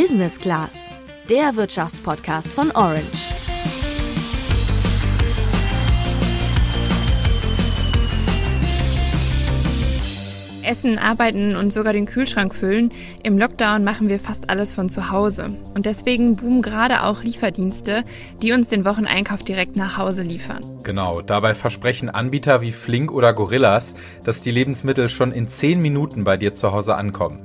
Business Class, der Wirtschaftspodcast von Orange. Essen, Arbeiten und sogar den Kühlschrank füllen. Im Lockdown machen wir fast alles von zu Hause. Und deswegen boomen gerade auch Lieferdienste, die uns den Wocheneinkauf direkt nach Hause liefern. Genau, dabei versprechen Anbieter wie Flink oder Gorillas, dass die Lebensmittel schon in 10 Minuten bei dir zu Hause ankommen.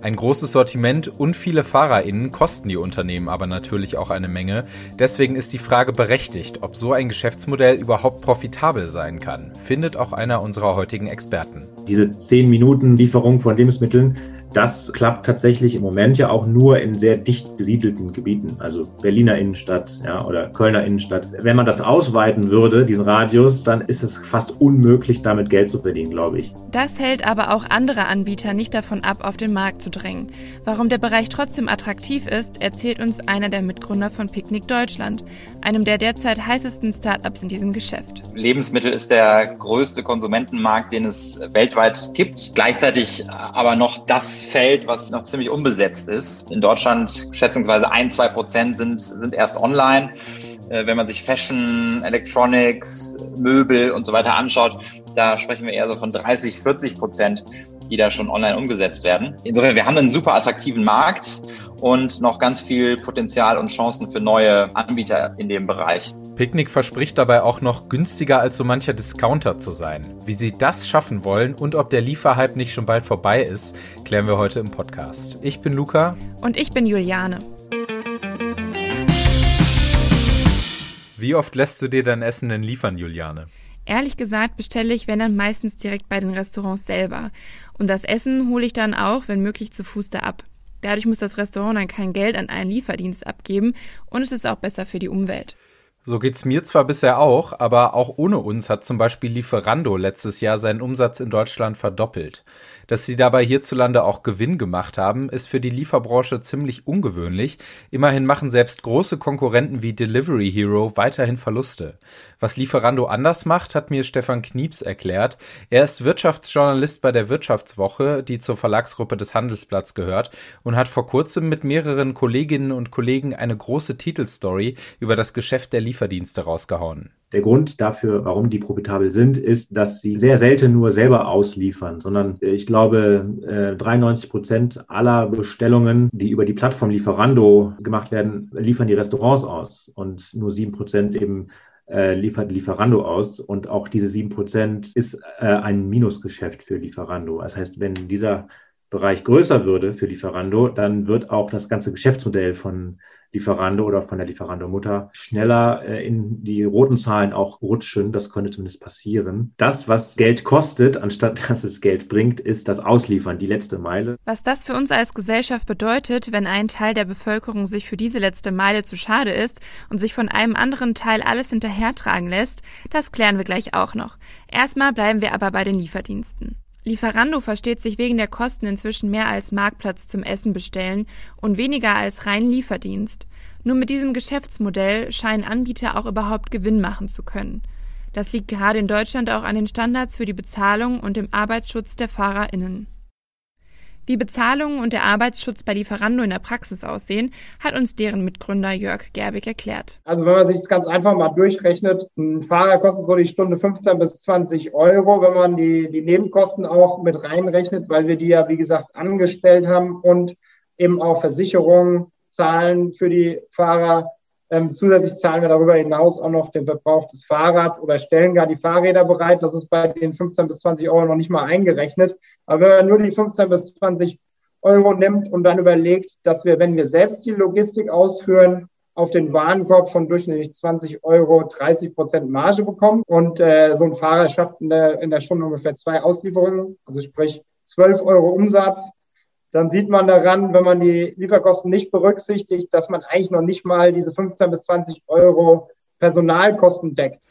Ein großes Sortiment und viele FahrerInnen kosten die Unternehmen aber natürlich auch eine Menge. Deswegen ist die Frage berechtigt, ob so ein Geschäftsmodell überhaupt profitabel sein kann, findet auch einer unserer heutigen Experten. Diese 10 Minuten Lieferung von Lebensmitteln das klappt tatsächlich im Moment ja auch nur in sehr dicht besiedelten Gebieten, also Berliner Innenstadt ja, oder Kölner Innenstadt. Wenn man das ausweiten würde, diesen Radius, dann ist es fast unmöglich, damit Geld zu verdienen, glaube ich. Das hält aber auch andere Anbieter nicht davon ab, auf den Markt zu drängen. Warum der Bereich trotzdem attraktiv ist, erzählt uns einer der Mitgründer von Picknick Deutschland, einem der derzeit heißesten Startups in diesem Geschäft. Lebensmittel ist der größte Konsumentenmarkt, den es weltweit gibt, gleichzeitig aber noch das Feld, was noch ziemlich unbesetzt ist. In Deutschland schätzungsweise ein, zwei Prozent sind, sind erst online. Äh, wenn man sich Fashion, Electronics, Möbel und so weiter anschaut, da sprechen wir eher so von 30, 40 Prozent, die da schon online umgesetzt werden. Insofern, wir haben einen super attraktiven Markt und noch ganz viel Potenzial und Chancen für neue Anbieter in dem Bereich. Picknick verspricht dabei auch noch günstiger als so mancher Discounter zu sein. Wie sie das schaffen wollen und ob der Lieferhype nicht schon bald vorbei ist, klären wir heute im Podcast. Ich bin Luca. Und ich bin Juliane. Wie oft lässt du dir dein Essen denn liefern, Juliane? Ehrlich gesagt bestelle ich, wenn dann meistens direkt bei den Restaurants selber. Und das Essen hole ich dann auch, wenn möglich, zu Fuß da ab. Dadurch muss das Restaurant dann kein Geld an einen Lieferdienst abgeben und es ist auch besser für die Umwelt. So geht's mir zwar bisher auch, aber auch ohne uns hat zum Beispiel Lieferando letztes Jahr seinen Umsatz in Deutschland verdoppelt. Dass sie dabei hierzulande auch Gewinn gemacht haben, ist für die Lieferbranche ziemlich ungewöhnlich. Immerhin machen selbst große Konkurrenten wie Delivery Hero weiterhin Verluste. Was Lieferando anders macht, hat mir Stefan Knieps erklärt. Er ist Wirtschaftsjournalist bei der Wirtschaftswoche, die zur Verlagsgruppe des Handelsblatts gehört und hat vor kurzem mit mehreren Kolleginnen und Kollegen eine große Titelstory über das Geschäft der Lieferdienste rausgehauen. Der Grund dafür, warum die profitabel sind, ist, dass sie sehr selten nur selber ausliefern, sondern äh, ich glaube, 93 äh, Prozent aller Bestellungen, die über die Plattform Lieferando gemacht werden, liefern die Restaurants aus und nur sieben Prozent eben äh, liefert Lieferando aus. Und auch diese sieben Prozent ist ein Minusgeschäft für Lieferando. Das heißt, wenn dieser Bereich größer würde für Lieferando, dann wird auch das ganze Geschäftsmodell von Lieferando oder von der Lieferando-Mutter schneller äh, in die roten Zahlen auch rutschen. Das könnte zumindest passieren. Das, was Geld kostet, anstatt dass es Geld bringt, ist das Ausliefern, die letzte Meile. Was das für uns als Gesellschaft bedeutet, wenn ein Teil der Bevölkerung sich für diese letzte Meile zu schade ist und sich von einem anderen Teil alles hinterhertragen lässt, das klären wir gleich auch noch. Erstmal bleiben wir aber bei den Lieferdiensten. Lieferando versteht sich wegen der Kosten inzwischen mehr als Marktplatz zum Essen bestellen und weniger als rein Lieferdienst. Nur mit diesem Geschäftsmodell scheinen Anbieter auch überhaupt Gewinn machen zu können. Das liegt gerade in Deutschland auch an den Standards für die Bezahlung und dem Arbeitsschutz der FahrerInnen. Wie Bezahlung und der Arbeitsschutz bei Lieferando in der Praxis aussehen, hat uns deren Mitgründer Jörg Gerbig erklärt. Also wenn man sich das ganz einfach mal durchrechnet, ein Fahrer kostet so die Stunde 15 bis 20 Euro, wenn man die, die Nebenkosten auch mit reinrechnet, weil wir die ja, wie gesagt, angestellt haben und eben auch Versicherungen zahlen für die Fahrer ähm, zusätzlich zahlen wir darüber hinaus auch noch den Verbrauch des Fahrrads oder stellen gar die Fahrräder bereit. Das ist bei den 15 bis 20 Euro noch nicht mal eingerechnet. Aber wenn man nur die 15 bis 20 Euro nimmt und dann überlegt, dass wir, wenn wir selbst die Logistik ausführen, auf den Warenkorb von durchschnittlich 20 Euro 30 Prozent Marge bekommen. Und äh, so ein Fahrer schafft in der, in der Stunde ungefähr zwei Auslieferungen, also sprich 12 Euro Umsatz dann sieht man daran, wenn man die Lieferkosten nicht berücksichtigt, dass man eigentlich noch nicht mal diese 15 bis 20 Euro Personalkosten deckt.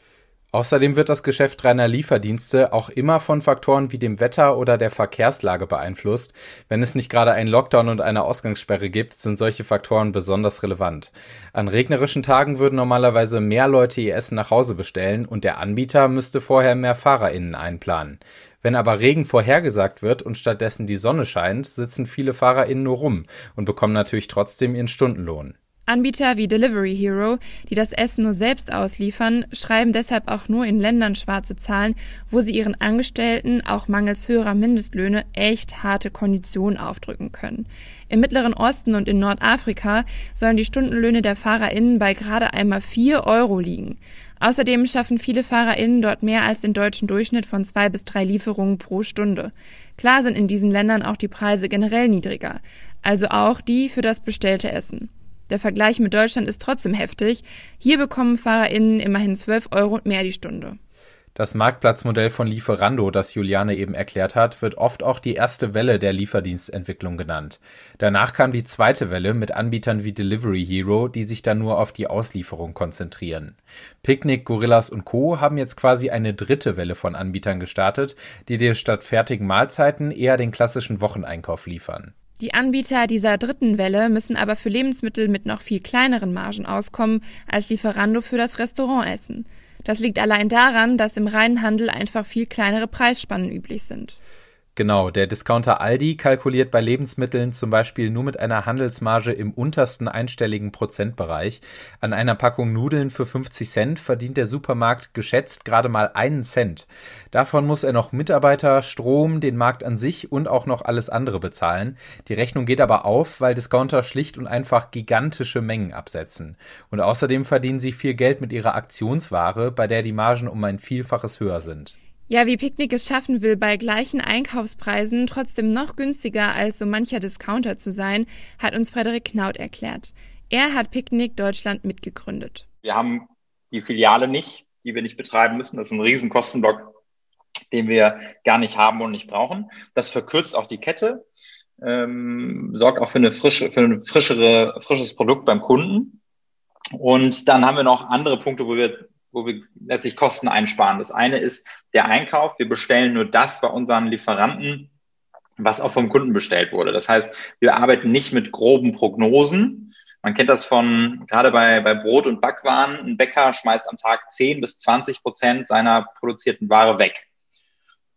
Außerdem wird das Geschäft reiner Lieferdienste auch immer von Faktoren wie dem Wetter oder der Verkehrslage beeinflusst. Wenn es nicht gerade einen Lockdown und eine Ausgangssperre gibt, sind solche Faktoren besonders relevant. An regnerischen Tagen würden normalerweise mehr Leute ihr Essen nach Hause bestellen und der Anbieter müsste vorher mehr FahrerInnen einplanen. Wenn aber Regen vorhergesagt wird und stattdessen die Sonne scheint, sitzen viele FahrerInnen nur rum und bekommen natürlich trotzdem ihren Stundenlohn. Anbieter wie Delivery Hero, die das Essen nur selbst ausliefern, schreiben deshalb auch nur in Ländern schwarze Zahlen, wo sie ihren Angestellten auch mangels höherer Mindestlöhne echt harte Konditionen aufdrücken können. Im Mittleren Osten und in Nordafrika sollen die Stundenlöhne der FahrerInnen bei gerade einmal vier Euro liegen. Außerdem schaffen viele FahrerInnen dort mehr als den deutschen Durchschnitt von zwei bis drei Lieferungen pro Stunde. Klar sind in diesen Ländern auch die Preise generell niedriger, also auch die für das bestellte Essen. Der Vergleich mit Deutschland ist trotzdem heftig. Hier bekommen FahrerInnen immerhin 12 Euro und mehr die Stunde. Das Marktplatzmodell von Lieferando, das Juliane eben erklärt hat, wird oft auch die erste Welle der Lieferdienstentwicklung genannt. Danach kam die zweite Welle mit Anbietern wie Delivery Hero, die sich dann nur auf die Auslieferung konzentrieren. Picnic, Gorillas und Co. haben jetzt quasi eine dritte Welle von Anbietern gestartet, die dir statt fertigen Mahlzeiten eher den klassischen Wocheneinkauf liefern. Die Anbieter dieser dritten Welle müssen aber für Lebensmittel mit noch viel kleineren Margen auskommen als Lieferando für das Restaurantessen. Das liegt allein daran, dass im reinen Handel einfach viel kleinere Preisspannen üblich sind. Genau, der Discounter Aldi kalkuliert bei Lebensmitteln zum Beispiel nur mit einer Handelsmarge im untersten einstelligen Prozentbereich. An einer Packung Nudeln für 50 Cent verdient der Supermarkt geschätzt gerade mal einen Cent. Davon muss er noch Mitarbeiter, Strom, den Markt an sich und auch noch alles andere bezahlen. Die Rechnung geht aber auf, weil Discounter schlicht und einfach gigantische Mengen absetzen. Und außerdem verdienen sie viel Geld mit ihrer Aktionsware, bei der die Margen um ein Vielfaches höher sind. Ja, wie Picknick es schaffen will, bei gleichen Einkaufspreisen trotzdem noch günstiger als so mancher Discounter zu sein, hat uns Frederik Knaut erklärt. Er hat Picknick Deutschland mitgegründet. Wir haben die Filiale nicht, die wir nicht betreiben müssen. Das ist ein Riesenkostenblock, den wir gar nicht haben und nicht brauchen. Das verkürzt auch die Kette, ähm, sorgt auch für eine frische, für ein frischere, frisches Produkt beim Kunden. Und dann haben wir noch andere Punkte, wo wir wo wir letztlich Kosten einsparen. Das eine ist der Einkauf. Wir bestellen nur das bei unseren Lieferanten, was auch vom Kunden bestellt wurde. Das heißt, wir arbeiten nicht mit groben Prognosen. Man kennt das von, gerade bei, bei Brot und Backwaren. Ein Bäcker schmeißt am Tag 10 bis 20 Prozent seiner produzierten Ware weg.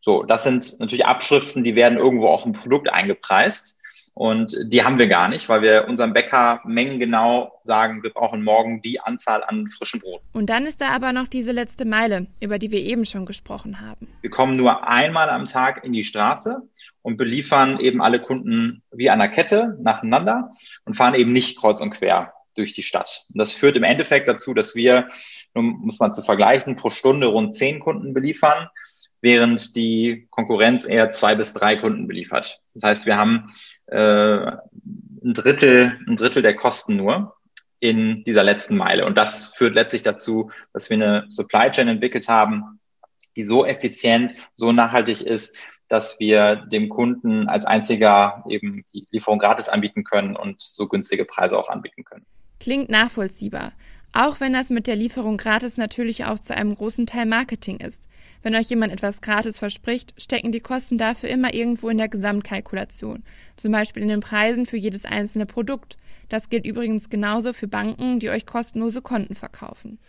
So, das sind natürlich Abschriften, die werden irgendwo auch im Produkt eingepreist. Und die haben wir gar nicht, weil wir unserem Bäcker mengengenau sagen, wir brauchen morgen die Anzahl an frischem Brot. Und dann ist da aber noch diese letzte Meile, über die wir eben schon gesprochen haben. Wir kommen nur einmal am Tag in die Straße und beliefern eben alle Kunden wie einer Kette nacheinander und fahren eben nicht kreuz und quer durch die Stadt. Und das führt im Endeffekt dazu, dass wir, nun muss man zu vergleichen, pro Stunde rund zehn Kunden beliefern, während die Konkurrenz eher zwei bis drei Kunden beliefert. Das heißt, wir haben äh, ein Drittel, ein Drittel der Kosten nur in dieser letzten Meile. Und das führt letztlich dazu, dass wir eine Supply Chain entwickelt haben, die so effizient, so nachhaltig ist, dass wir dem Kunden als einziger eben die Lieferung gratis anbieten können und so günstige Preise auch anbieten können. Klingt nachvollziehbar. Auch wenn das mit der Lieferung gratis natürlich auch zu einem großen Teil Marketing ist. Wenn euch jemand etwas gratis verspricht, stecken die Kosten dafür immer irgendwo in der Gesamtkalkulation, zum Beispiel in den Preisen für jedes einzelne Produkt. Das gilt übrigens genauso für Banken, die euch kostenlose Konten verkaufen.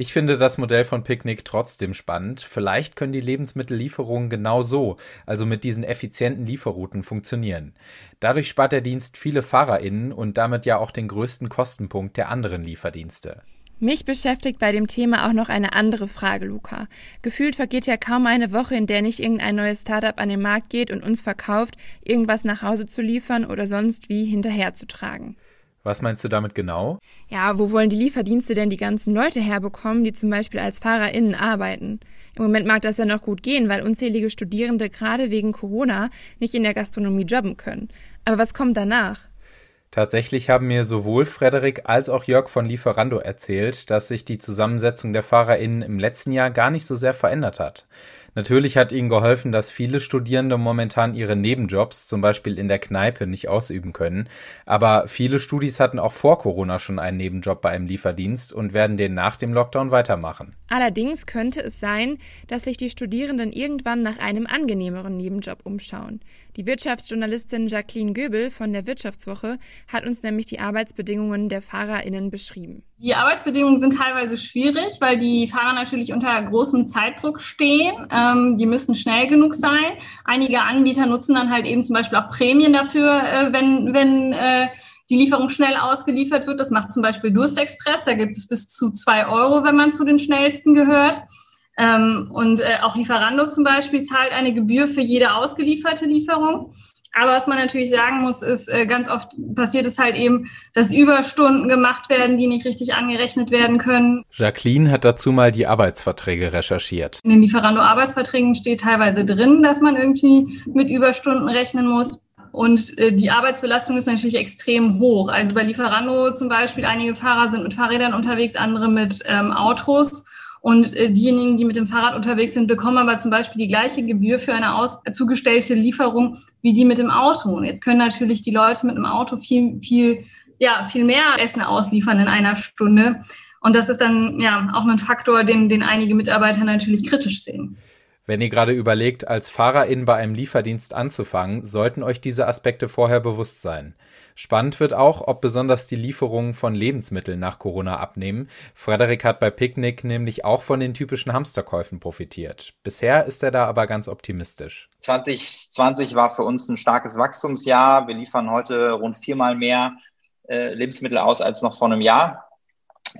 Ich finde das Modell von Picknick trotzdem spannend. Vielleicht können die Lebensmittellieferungen genau so, also mit diesen effizienten Lieferrouten, funktionieren. Dadurch spart der Dienst viele FahrerInnen und damit ja auch den größten Kostenpunkt der anderen Lieferdienste. Mich beschäftigt bei dem Thema auch noch eine andere Frage, Luca. Gefühlt vergeht ja kaum eine Woche, in der nicht irgendein neues Startup an den Markt geht und uns verkauft, irgendwas nach Hause zu liefern oder sonst wie hinterherzutragen. Was meinst du damit genau? Ja, wo wollen die Lieferdienste denn die ganzen Leute herbekommen, die zum Beispiel als FahrerInnen arbeiten? Im Moment mag das ja noch gut gehen, weil unzählige Studierende gerade wegen Corona nicht in der Gastronomie jobben können. Aber was kommt danach? Tatsächlich haben mir sowohl Frederik als auch Jörg von Lieferando erzählt, dass sich die Zusammensetzung der FahrerInnen im letzten Jahr gar nicht so sehr verändert hat. Natürlich hat ihnen geholfen, dass viele Studierende momentan ihre Nebenjobs, zum Beispiel in der Kneipe, nicht ausüben können. Aber viele Studis hatten auch vor Corona schon einen Nebenjob bei einem Lieferdienst und werden den nach dem Lockdown weitermachen. Allerdings könnte es sein, dass sich die Studierenden irgendwann nach einem angenehmeren Nebenjob umschauen. Die Wirtschaftsjournalistin Jacqueline Göbel von der Wirtschaftswoche hat uns nämlich die Arbeitsbedingungen der FahrerInnen beschrieben. Die Arbeitsbedingungen sind teilweise schwierig, weil die Fahrer natürlich unter großem Zeitdruck stehen. Ähm, die müssen schnell genug sein. Einige Anbieter nutzen dann halt eben zum Beispiel auch Prämien dafür, äh, wenn, wenn äh, die Lieferung schnell ausgeliefert wird. Das macht zum Beispiel Durstexpress. Da gibt es bis zu zwei Euro, wenn man zu den schnellsten gehört. Ähm, und äh, auch Lieferando zum Beispiel zahlt eine Gebühr für jede ausgelieferte Lieferung. Aber was man natürlich sagen muss, ist, äh, ganz oft passiert es halt eben, dass Überstunden gemacht werden, die nicht richtig angerechnet werden können. Jacqueline hat dazu mal die Arbeitsverträge recherchiert. In den Lieferando-Arbeitsverträgen steht teilweise drin, dass man irgendwie mit Überstunden rechnen muss. Und äh, die Arbeitsbelastung ist natürlich extrem hoch. Also bei Lieferando zum Beispiel, einige Fahrer sind mit Fahrrädern unterwegs, andere mit ähm, Autos. Und äh, diejenigen, die mit dem Fahrrad unterwegs sind, bekommen aber zum Beispiel die gleiche Gebühr für eine aus zugestellte Lieferung wie die mit dem Auto. Und jetzt können natürlich die Leute mit dem Auto viel, viel, ja, viel mehr Essen ausliefern in einer Stunde. Und das ist dann ja auch ein Faktor, den, den einige Mitarbeiter natürlich kritisch sehen. Wenn ihr gerade überlegt, als Fahrerin bei einem Lieferdienst anzufangen, sollten euch diese Aspekte vorher bewusst sein. Spannend wird auch, ob besonders die Lieferungen von Lebensmitteln nach Corona abnehmen. Frederik hat bei Picknick nämlich auch von den typischen Hamsterkäufen profitiert. Bisher ist er da aber ganz optimistisch. 2020 war für uns ein starkes Wachstumsjahr. Wir liefern heute rund viermal mehr äh, Lebensmittel aus als noch vor einem Jahr.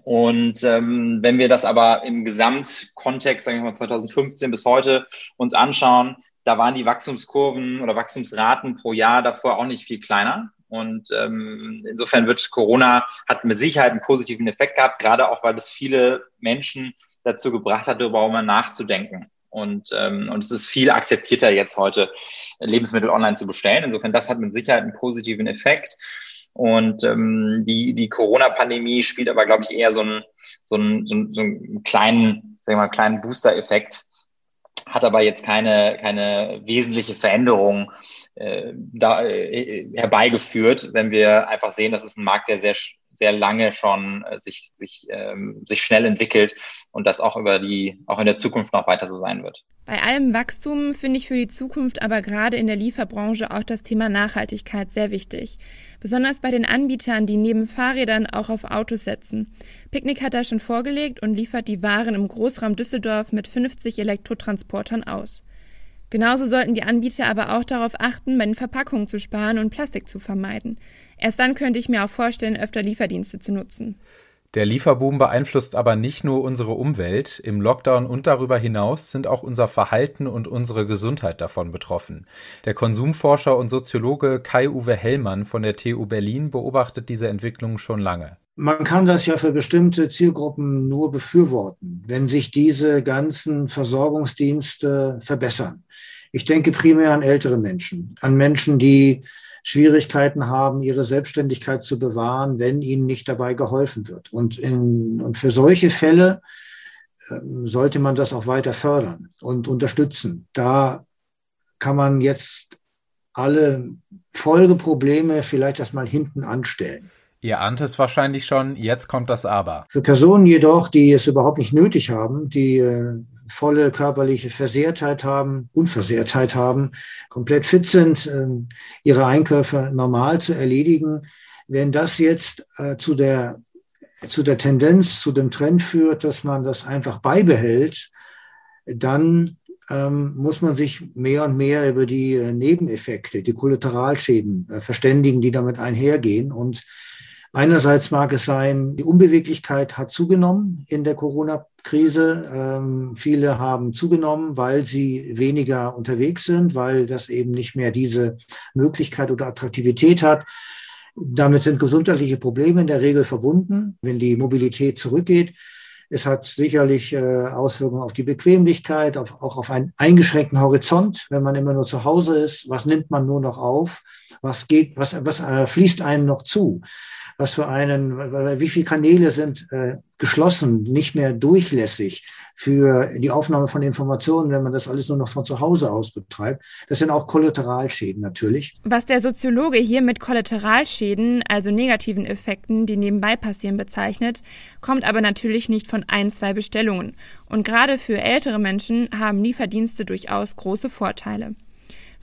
Und ähm, wenn wir das aber im Gesamtkontext, sagen wir mal 2015 bis heute, uns anschauen, da waren die Wachstumskurven oder Wachstumsraten pro Jahr davor auch nicht viel kleiner. Und ähm, insofern wird Corona hat mit Sicherheit einen positiven Effekt gehabt, gerade auch weil es viele Menschen dazu gebracht hat, darüber mal nachzudenken. Und, ähm, und es ist viel akzeptierter jetzt heute, Lebensmittel online zu bestellen. Insofern, das hat mit Sicherheit einen positiven Effekt. Und ähm, die, die Corona-Pandemie spielt aber, glaube ich, eher so einen, so einen, so einen, so einen kleinen, sagen wir mal, kleinen Booster-Effekt, hat aber jetzt keine, keine wesentliche Veränderung äh, da, äh, herbeigeführt, wenn wir einfach sehen, dass es ein Markt, der sehr sehr lange schon äh, sich, sich, ähm, sich schnell entwickelt und das auch über die, auch in der Zukunft noch weiter so sein wird. Bei allem Wachstum finde ich für die Zukunft aber gerade in der Lieferbranche auch das Thema Nachhaltigkeit sehr wichtig. Besonders bei den Anbietern, die neben Fahrrädern auch auf Autos setzen. Picknick hat da schon vorgelegt und liefert die Waren im Großraum Düsseldorf mit 50 Elektrotransportern aus. Genauso sollten die Anbieter aber auch darauf achten, bei den Verpackungen zu sparen und Plastik zu vermeiden. Erst dann könnte ich mir auch vorstellen, öfter Lieferdienste zu nutzen. Der Lieferboom beeinflusst aber nicht nur unsere Umwelt. Im Lockdown und darüber hinaus sind auch unser Verhalten und unsere Gesundheit davon betroffen. Der Konsumforscher und Soziologe Kai-Uwe Hellmann von der TU Berlin beobachtet diese Entwicklung schon lange. Man kann das ja für bestimmte Zielgruppen nur befürworten, wenn sich diese ganzen Versorgungsdienste verbessern. Ich denke primär an ältere Menschen, an Menschen, die Schwierigkeiten haben, ihre Selbstständigkeit zu bewahren, wenn ihnen nicht dabei geholfen wird. Und, in, und für solche Fälle äh, sollte man das auch weiter fördern und unterstützen. Da kann man jetzt alle Folgeprobleme vielleicht erstmal hinten anstellen. Ihr ahnt es wahrscheinlich schon, jetzt kommt das Aber. Für Personen jedoch, die es überhaupt nicht nötig haben, die äh, volle körperliche Versehrtheit haben, Unversehrtheit haben, komplett fit sind, äh, ihre Einkäufe normal zu erledigen. Wenn das jetzt äh, zu der, zu der Tendenz, zu dem Trend führt, dass man das einfach beibehält, dann ähm, muss man sich mehr und mehr über die äh, Nebeneffekte, die Kollateralschäden äh, verständigen, die damit einhergehen. Und Einerseits mag es sein, die Unbeweglichkeit hat zugenommen in der Corona-Krise. Ähm, viele haben zugenommen, weil sie weniger unterwegs sind, weil das eben nicht mehr diese Möglichkeit oder Attraktivität hat. Damit sind gesundheitliche Probleme in der Regel verbunden, wenn die Mobilität zurückgeht. Es hat sicherlich äh, Auswirkungen auf die Bequemlichkeit, auf, auch auf einen eingeschränkten Horizont, wenn man immer nur zu Hause ist. Was nimmt man nur noch auf? Was geht, was, was äh, fließt einem noch zu? Was für einen, wie viele Kanäle sind äh, geschlossen, nicht mehr durchlässig für die Aufnahme von Informationen, wenn man das alles nur noch von zu Hause aus betreibt. Das sind auch Kollateralschäden natürlich. Was der Soziologe hier mit Kollateralschäden, also negativen Effekten, die nebenbei passieren, bezeichnet, kommt aber natürlich nicht von ein, zwei Bestellungen. Und gerade für ältere Menschen haben Lieferdienste durchaus große Vorteile.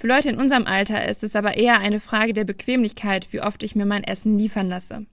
Für Leute in unserem Alter ist es aber eher eine Frage der Bequemlichkeit, wie oft ich mir mein Essen liefern lasse.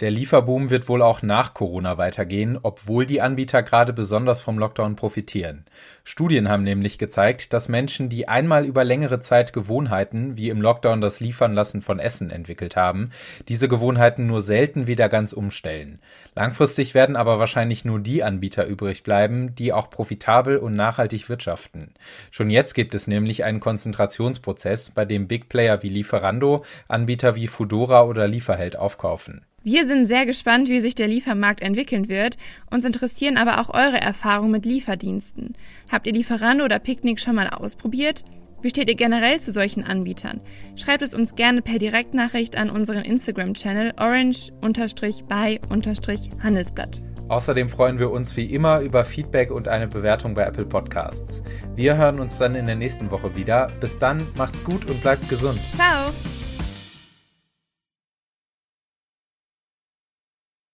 Der Lieferboom wird wohl auch nach Corona weitergehen, obwohl die Anbieter gerade besonders vom Lockdown profitieren. Studien haben nämlich gezeigt, dass Menschen, die einmal über längere Zeit Gewohnheiten wie im Lockdown das Liefern lassen von Essen entwickelt haben, diese Gewohnheiten nur selten wieder ganz umstellen. Langfristig werden aber wahrscheinlich nur die Anbieter übrig bleiben, die auch profitabel und nachhaltig wirtschaften. Schon jetzt gibt es nämlich einen Konzentrationsprozess, bei dem Big Player wie Lieferando Anbieter wie Fudora oder Lieferheld aufkaufen. Wir sind sehr gespannt, wie sich der Liefermarkt entwickeln wird. Uns interessieren aber auch eure Erfahrungen mit Lieferdiensten. Habt ihr Lieferando oder Picknick schon mal ausprobiert? Wie steht ihr generell zu solchen Anbietern? Schreibt es uns gerne per Direktnachricht an unseren Instagram-Channel orange-by-handelsblatt. Außerdem freuen wir uns wie immer über Feedback und eine Bewertung bei Apple Podcasts. Wir hören uns dann in der nächsten Woche wieder. Bis dann, macht's gut und bleibt gesund. Ciao!